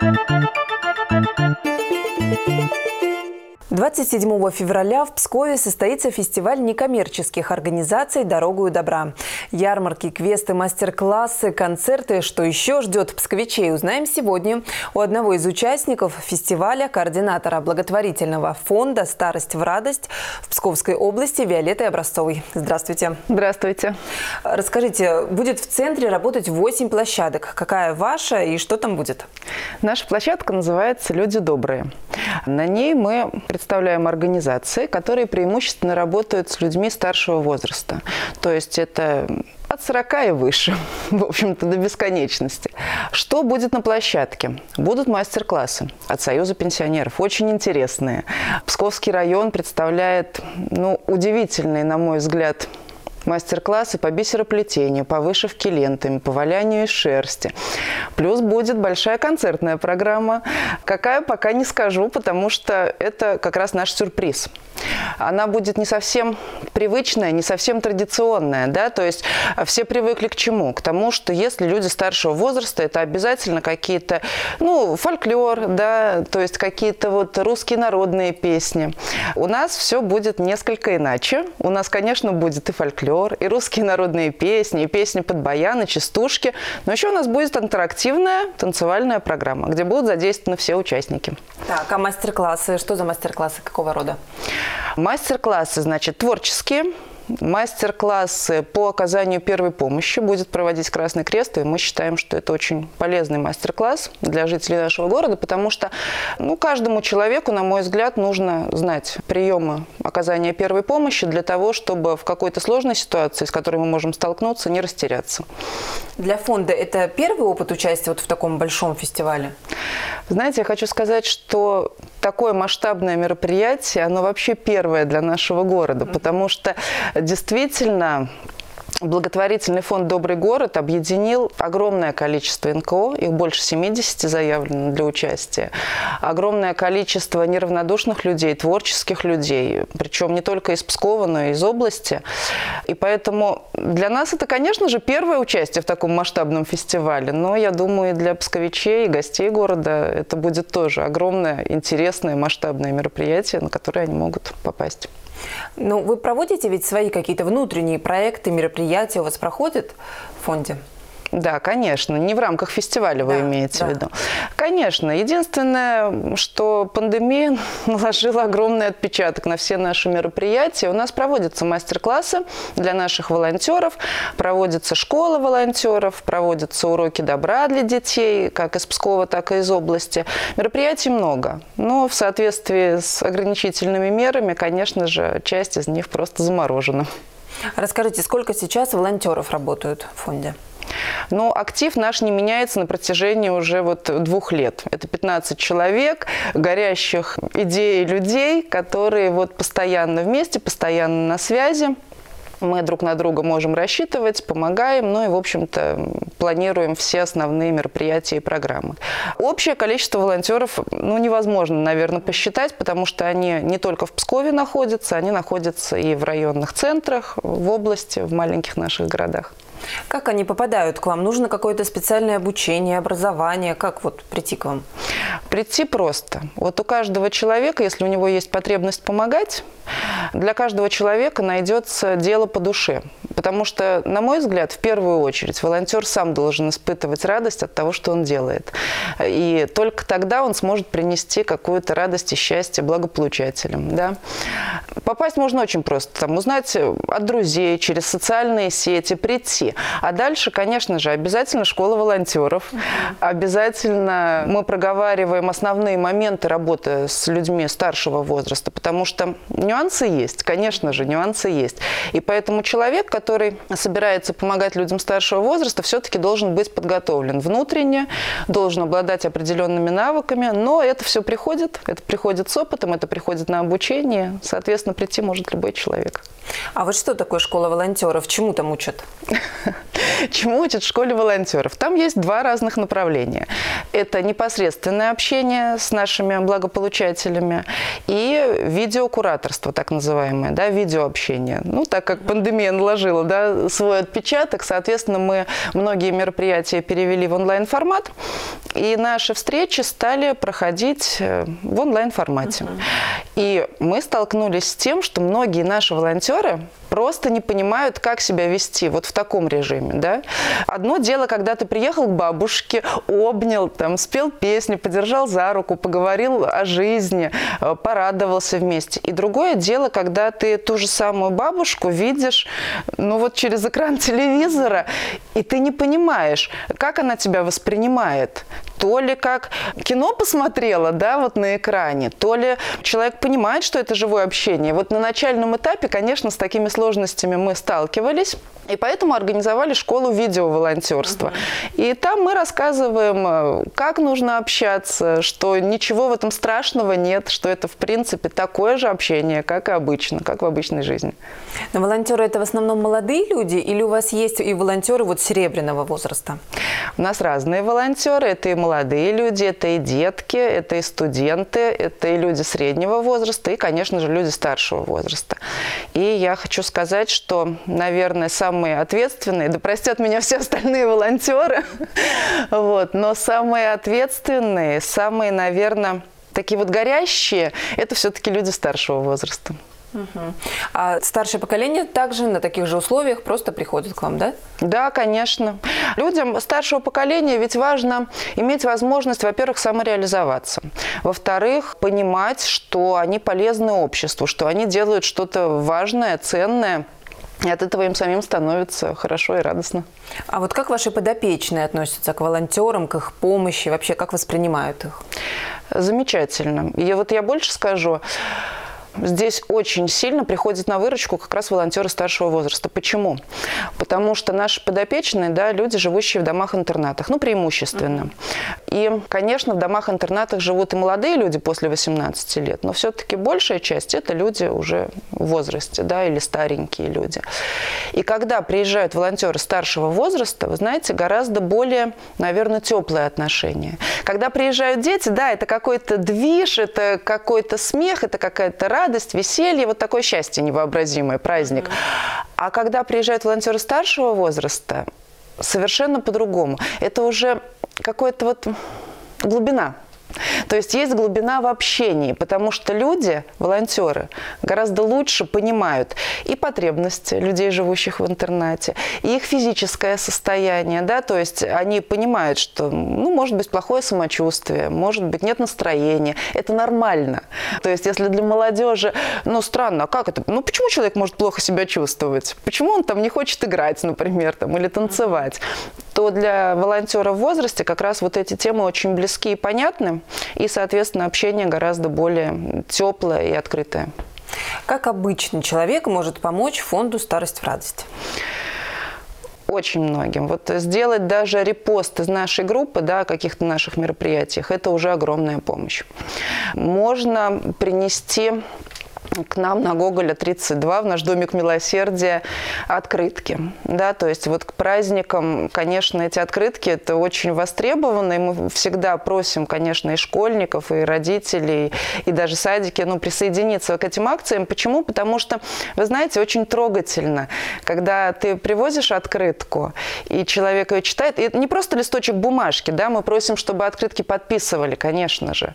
Thank you. 27 февраля в Пскове состоится фестиваль некоммерческих организаций «Дорогу добра». Ярмарки, квесты, мастер-классы, концерты. Что еще ждет псковичей, узнаем сегодня у одного из участников фестиваля, координатора благотворительного фонда «Старость в радость» в Псковской области Виолетты Образцовой. Здравствуйте. Здравствуйте. Расскажите, будет в центре работать 8 площадок. Какая ваша и что там будет? Наша площадка называется «Люди добрые». На ней мы представляем организации, которые преимущественно работают с людьми старшего возраста. То есть это от 40 и выше, в общем-то, до бесконечности. Что будет на площадке? Будут мастер-классы от Союза пенсионеров, очень интересные. Псковский район представляет, ну, удивительный, на мой взгляд, мастер-классы по бисероплетению, по вышивке лентами, по валянию из шерсти. Плюс будет большая концертная программа. Какая, пока не скажу, потому что это как раз наш сюрприз. Она будет не совсем привычная, не совсем традиционная, да, то есть все привыкли к чему? К тому, что если люди старшего возраста, это обязательно какие-то, ну, фольклор, да, то есть какие-то вот русские народные песни. У нас все будет несколько иначе. У нас, конечно, будет и фольклор, и русские народные песни, и песни под баян, и частушки. Но еще у нас будет интерактивная танцевальная программа, где будут задействованы все участники. Так, а мастер-классы? Что за мастер-классы? Какого рода? Мастер-классы, значит, творческие, Мастер-классы по оказанию первой помощи будет проводить Красный Крест, и мы считаем, что это очень полезный мастер-класс для жителей нашего города, потому что ну, каждому человеку, на мой взгляд, нужно знать приемы оказания первой помощи для того, чтобы в какой-то сложной ситуации, с которой мы можем столкнуться, не растеряться. Для фонда это первый опыт участия вот в таком большом фестивале? Знаете, я хочу сказать, что такое масштабное мероприятие, оно вообще первое для нашего города, потому что действительно Благотворительный фонд «Добрый город» объединил огромное количество НКО, их больше 70 заявлено для участия, огромное количество неравнодушных людей, творческих людей, причем не только из Пскова, но и из области. И поэтому для нас это, конечно же, первое участие в таком масштабном фестивале, но я думаю, и для псковичей, и гостей города это будет тоже огромное, интересное, масштабное мероприятие, на которое они могут попасть. Ну, вы проводите ведь свои какие-то внутренние проекты, мероприятия у вас проходят в фонде? Да, конечно. Не в рамках фестиваля вы да, имеете да. в виду. Конечно. Единственное, что пандемия наложила огромный отпечаток на все наши мероприятия. У нас проводятся мастер-классы для наших волонтеров, проводится школа волонтеров, проводятся уроки добра для детей, как из Пскова, так и из области. Мероприятий много. Но в соответствии с ограничительными мерами, конечно же, часть из них просто заморожена. Расскажите, сколько сейчас волонтеров работают в фонде? Но актив наш не меняется на протяжении уже вот двух лет. Это 15 человек, горящих идей людей, которые вот постоянно вместе, постоянно на связи. Мы друг на друга можем рассчитывать, помогаем, ну и, в общем-то, планируем все основные мероприятия и программы. Общее количество волонтеров, ну, невозможно, наверное, посчитать, потому что они не только в Пскове находятся, они находятся и в районных центрах, в области, в маленьких наших городах. Как они попадают к вам? Нужно какое-то специальное обучение, образование? Как вот прийти к вам? Прийти просто. Вот у каждого человека, если у него есть потребность помогать, для каждого человека найдется дело по душе. Потому что, на мой взгляд, в первую очередь волонтер сам должен испытывать радость от того, что он делает. И только тогда он сможет принести какую-то радость и счастье благополучателям. Да? Попасть можно очень просто. Там, узнать от друзей, через социальные сети, прийти. А дальше, конечно же, обязательно школа волонтеров. Обязательно мы проговариваем основные моменты работы с людьми старшего возраста, потому что нюансы есть, конечно же, нюансы есть. И поэтому человек, который который собирается помогать людям старшего возраста, все-таки должен быть подготовлен внутренне, должен обладать определенными навыками, но это все приходит, это приходит с опытом, это приходит на обучение, соответственно, прийти может любой человек. А вот что такое школа волонтеров? Чему там учат? Чему учат в школе волонтеров? Там есть два разных направления. Это непосредственное общение с нашими благополучателями и видеокураторство, так называемое, да, видеообщение. Ну, так как пандемия наложила наложила да, свой отпечаток. Соответственно, мы многие мероприятия перевели в онлайн-формат, и наши встречи стали проходить э, в онлайн-формате. Uh-huh. И мы столкнулись с тем, что многие наши волонтеры просто не понимают, как себя вести вот в таком режиме, да. Одно дело, когда ты приехал к бабушке, обнял, там, спел песни, подержал за руку, поговорил о жизни, э, порадовался вместе. И другое дело, когда ты ту же самую бабушку видишь, ну вот через экран телевизора, и ты не понимаешь, как она тебя воспринимает. То ли как кино посмотрела, да, вот на экране, то ли человек понимает, что это живое общение. Вот на начальном этапе, конечно, с такими сложностями мы сталкивались. И поэтому организовали школу видеоволонтерства. Угу. И там мы рассказываем, э, как нужно общаться, что ничего в этом страшного нет, что это, в принципе, такое же общение, как и обычно, как в обычной жизни. Но волонтеры это в основном молодые люди или у вас есть и волонтеры вот серебряного возраста? У нас разные волонтеры. Это и молодые люди, это и детки, это и студенты, это и люди среднего возраста, и, конечно же, люди старшего возраста. И я хочу сказать, что, наверное, самое самые ответственные, да простят меня все остальные волонтеры, вот, но самые ответственные, самые, наверное, такие вот горящие, это все-таки люди старшего возраста. Угу. А старшее поколение также на таких же условиях просто приходит к вам, да? Да, конечно. Людям старшего поколения ведь важно иметь возможность, во-первых, самореализоваться. Во-вторых, понимать, что они полезны обществу, что они делают что-то важное, ценное – и от этого им самим становится хорошо и радостно. А вот как ваши подопечные относятся к волонтерам, к их помощи, вообще как воспринимают их? Замечательно. И вот я больше скажу, здесь очень сильно приходят на выручку как раз волонтеры старшего возраста. Почему? Потому что наши подопечные, да, люди, живущие в домах-интернатах, ну, преимущественно. И, конечно, в домах-интернатах живут и молодые люди после 18 лет, но все-таки большая часть – это люди уже в возрасте, да, или старенькие люди. И когда приезжают волонтеры старшего возраста, вы знаете, гораздо более, наверное, теплые отношения. Когда приезжают дети, да, это какой-то движ, это какой-то смех, это какая-то радость, радость, веселье, вот такое счастье невообразимое, праздник. Mm-hmm. А когда приезжают волонтеры старшего возраста, совершенно по-другому. Это уже какая-то вот глубина то есть есть глубина в общении, потому что люди, волонтеры, гораздо лучше понимают и потребности людей, живущих в интернате, и их физическое состояние, да, то есть они понимают, что, ну, может быть, плохое самочувствие, может быть, нет настроения, это нормально. То есть если для молодежи, ну, странно, а как это, ну, почему человек может плохо себя чувствовать? Почему он там не хочет играть, например, там, или танцевать? То для волонтера в возрасте как раз вот эти темы очень близки и понятны, и, соответственно, общение гораздо более теплое и открытое. Как обычный человек может помочь фонду «Старость в радость»? очень многим. Вот сделать даже репост из нашей группы, да, о каких-то наших мероприятиях, это уже огромная помощь. Можно принести к нам на Гоголя 32, в наш домик милосердия, открытки. Да, то есть вот к праздникам, конечно, эти открытки это очень востребовано, и мы всегда просим, конечно, и школьников, и родителей, и даже садики, ну, присоединиться к этим акциям. Почему? Потому что, вы знаете, очень трогательно, когда ты привозишь открытку, и человек ее читает, и не просто листочек бумажки, да, мы просим, чтобы открытки подписывали, конечно же.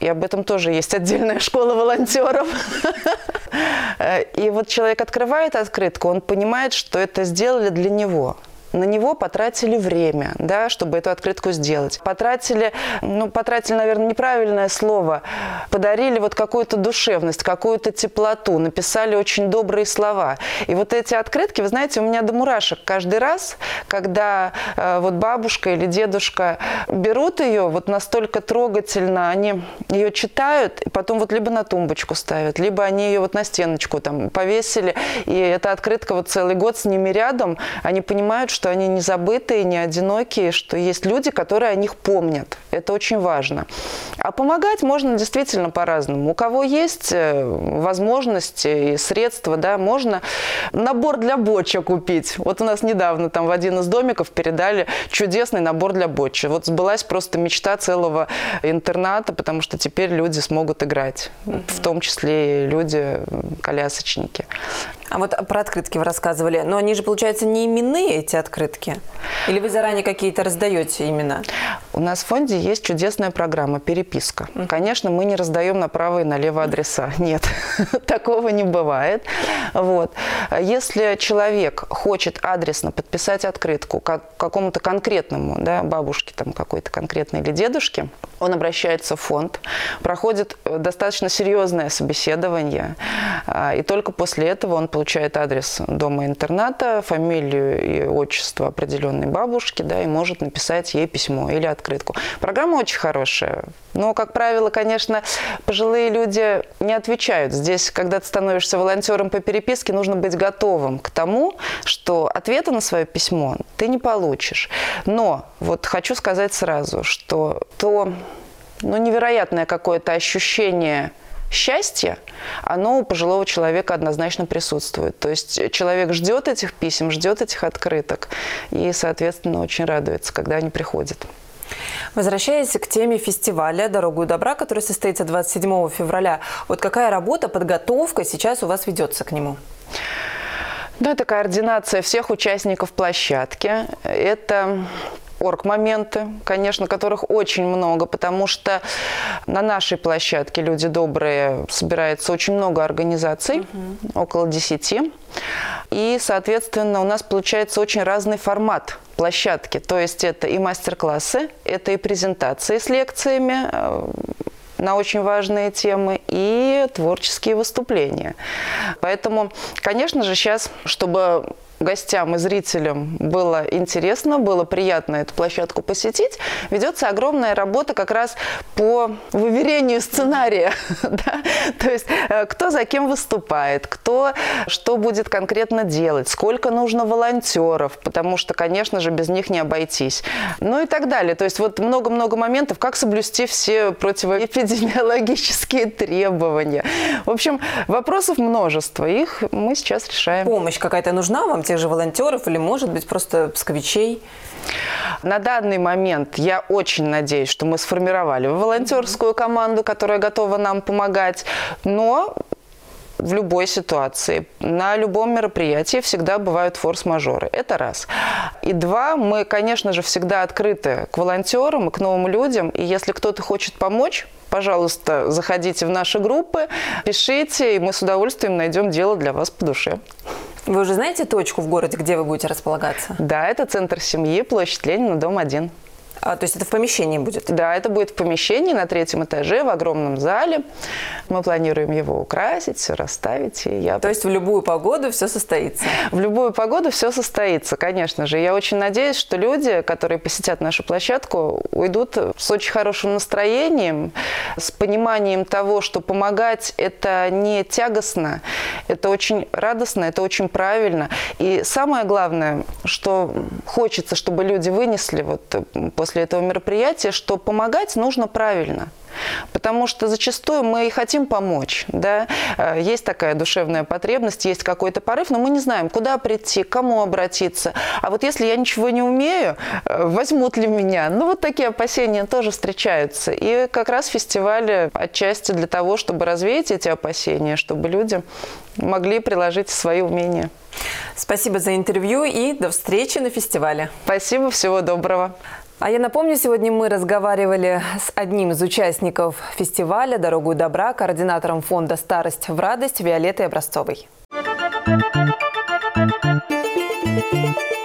И об этом тоже есть отдельная школа волонтеров. И вот человек открывает открытку, он понимает, что это сделали для него на него потратили время, да, чтобы эту открытку сделать. Потратили, ну, потратили, наверное, неправильное слово, подарили вот какую-то душевность, какую-то теплоту, написали очень добрые слова. И вот эти открытки, вы знаете, у меня до мурашек каждый раз, когда э, вот бабушка или дедушка берут ее, вот настолько трогательно, они ее читают, и потом вот либо на тумбочку ставят, либо они ее вот на стеночку там повесили, и эта открытка вот целый год с ними рядом, они понимают, что что они не забытые, не одинокие, что есть люди, которые о них помнят. Это очень важно. А помогать можно действительно по-разному. У кого есть э, возможности и средства, да, можно набор для бочек купить. Вот у нас недавно там в один из домиков передали чудесный набор для бочи. Вот сбылась просто мечта целого интерната, потому что теперь люди смогут играть, угу. в том числе и люди-колясочники. А вот про открытки вы рассказывали. Но они же, получается, не именные, эти открытки? Или вы заранее какие-то раздаете имена? У нас в фонде есть чудесная программа «Переписка». Конечно, мы не раздаем направо и налево адреса. Нет, такого не бывает. Вот. Если человек хочет адресно подписать открытку как какому-то конкретному, да, бабушке там какой-то конкретной или дедушке, он обращается в фонд, проходит достаточно серьезное собеседование, а, и только после этого он получает адрес дома-интерната, фамилию и отчество определенной бабушки, да, и может написать ей письмо или открытку. Программа очень хорошая, но, как правило, конечно, пожилые люди не отвечают. Здесь, когда ты становишься волонтером по переписке, нужно быть готовым к тому, что ответа на свое письмо ты не получишь. Но вот хочу сказать сразу, что то ну, невероятное какое-то ощущение счастья, оно у пожилого человека однозначно присутствует. То есть человек ждет этих писем, ждет этих открыток и, соответственно, очень радуется, когда они приходят. Возвращаясь к теме фестиваля «Дорогу добра», который состоится 27 февраля, вот какая работа, подготовка сейчас у вас ведется к нему? Ну, это координация всех участников площадки. Это орг-моменты, конечно, которых очень много, потому что на нашей площадке «Люди добрые» собирается очень много организаций, угу. около десяти. И, соответственно, у нас получается очень разный формат площадки. То есть это и мастер-классы, это и презентации с лекциями, э, на очень важные темы и творческие выступления. Поэтому, конечно же, сейчас, чтобы гостям и зрителям было интересно, было приятно эту площадку посетить, ведется огромная работа как раз по выверению сценария. да? То есть э, кто за кем выступает, кто что будет конкретно делать, сколько нужно волонтеров, потому что, конечно же, без них не обойтись. Ну и так далее. То есть вот много-много моментов, как соблюсти все противоэпидемиологические требования. В общем, вопросов множество. Их мы сейчас решаем. Помощь какая-то нужна вам? Тех же волонтеров или, может быть, просто псковичей? На данный момент я очень надеюсь, что мы сформировали волонтерскую команду, которая готова нам помогать, но в любой ситуации, на любом мероприятии всегда бывают форс-мажоры. Это раз. И два, мы, конечно же, всегда открыты к волонтерам и к новым людям. И если кто-то хочет помочь, пожалуйста, заходите в наши группы, пишите, и мы с удовольствием найдем дело для вас по душе. Вы уже знаете точку в городе, где вы будете располагаться? Да, это центр семьи, площадь Ленина, дом 1. А, то есть это в помещении будет? Да, это будет в помещении на третьем этаже, в огромном зале. Мы планируем его украсить, все расставить. И я... То есть в любую погоду все состоится? В любую погоду все состоится, конечно же. Я очень надеюсь, что люди, которые посетят нашу площадку, уйдут с очень хорошим настроением, с пониманием того, что помогать – это не тягостно, это очень радостно, это очень правильно. И самое главное, что хочется, чтобы люди вынесли вот после после этого мероприятия, что помогать нужно правильно. Потому что зачастую мы и хотим помочь. Да? Э, есть такая душевная потребность, есть какой-то порыв, но мы не знаем, куда прийти, к кому обратиться. А вот если я ничего не умею, э, возьмут ли меня? Ну, вот такие опасения тоже встречаются. И как раз фестиваль отчасти для того, чтобы развеять эти опасения, чтобы люди могли приложить свои умения. Спасибо за интервью и до встречи на фестивале. Спасибо, всего доброго. А я напомню, сегодня мы разговаривали с одним из участников фестиваля «Дорогу добра», координатором фонда «Старость в радость» Виолеттой Образцовой. Thank you.